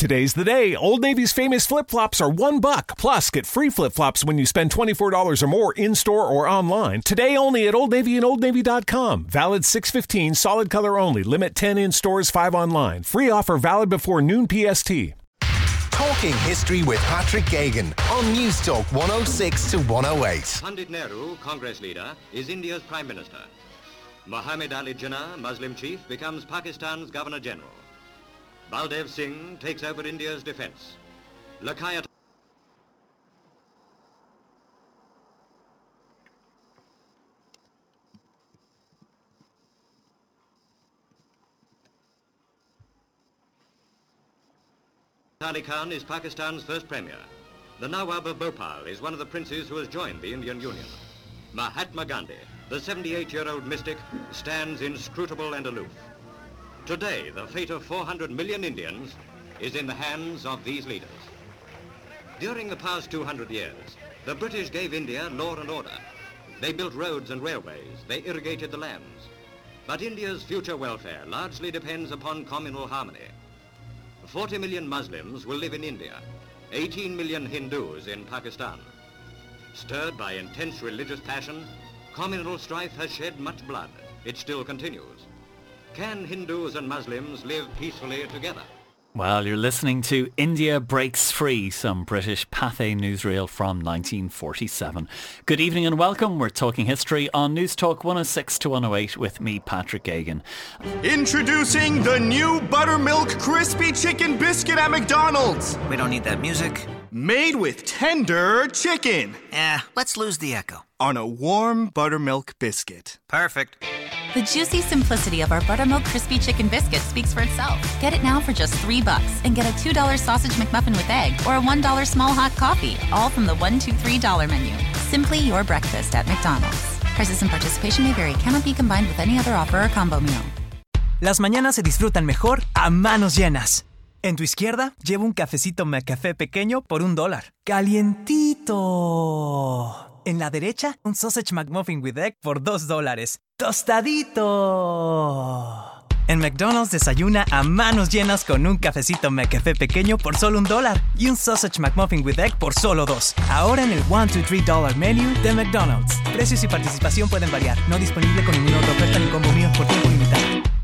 Today's the day. Old Navy's famous flip flops are one buck. Plus, get free flip flops when you spend $24 or more in store or online. Today only at Old Navy and Old OldNavy.com. Valid 615, solid color only. Limit 10 in stores, 5 online. Free offer valid before noon PST. Talking history with Patrick Geoghegan on News Talk 106 to 108. Pandit Nehru, Congress leader, is India's Prime Minister. Muhammad Ali Jinnah, Muslim chief, becomes Pakistan's Governor General. Baldev Singh takes over India's defense. Liaquat Ali Khan is Pakistan's first premier. The Nawab of Bhopal is one of the princes who has joined the Indian Union. Mahatma Gandhi, the 78-year-old mystic, stands inscrutable and aloof. Today, the fate of 400 million Indians is in the hands of these leaders. During the past 200 years, the British gave India law and order. They built roads and railways. They irrigated the lands. But India's future welfare largely depends upon communal harmony. 40 million Muslims will live in India, 18 million Hindus in Pakistan. Stirred by intense religious passion, communal strife has shed much blood. It still continues. Can Hindus and Muslims live peacefully together? Well, you're listening to India Breaks Free, some British Pathé newsreel from 1947. Good evening and welcome. We're talking history on News Talk 106 to 108 with me, Patrick Geoghegan. Introducing the new Buttermilk Crispy Chicken Biscuit at McDonald's. We don't need that music. Made with tender chicken. Eh, let's lose the echo. On a warm buttermilk biscuit. Perfect. The juicy simplicity of our buttermilk crispy chicken biscuit speaks for itself. Get it now for just three bucks and get a $2 sausage McMuffin with egg or a $1 small hot coffee, all from the one, two, three dollar menu. Simply your breakfast at McDonald's. Prices and participation may vary. Cannot be combined with any other offer or combo meal. Las mañanas se disfrutan mejor a manos llenas. En tu izquierda, lleva un cafecito McCafé pequeño por un dólar. Calientito. En la derecha, un sausage McMuffin with egg por dos dólares. Tostadito. En McDonald's desayuna a manos llenas con un cafecito McCafé pequeño por solo un dólar y un sausage McMuffin with egg por solo dos. Ahora en el 1, 2, 3 dollar menu de McDonald's. Precios y participación pueden variar. No disponible con ninguna otra oferta ni combo mío por tiempo limitado.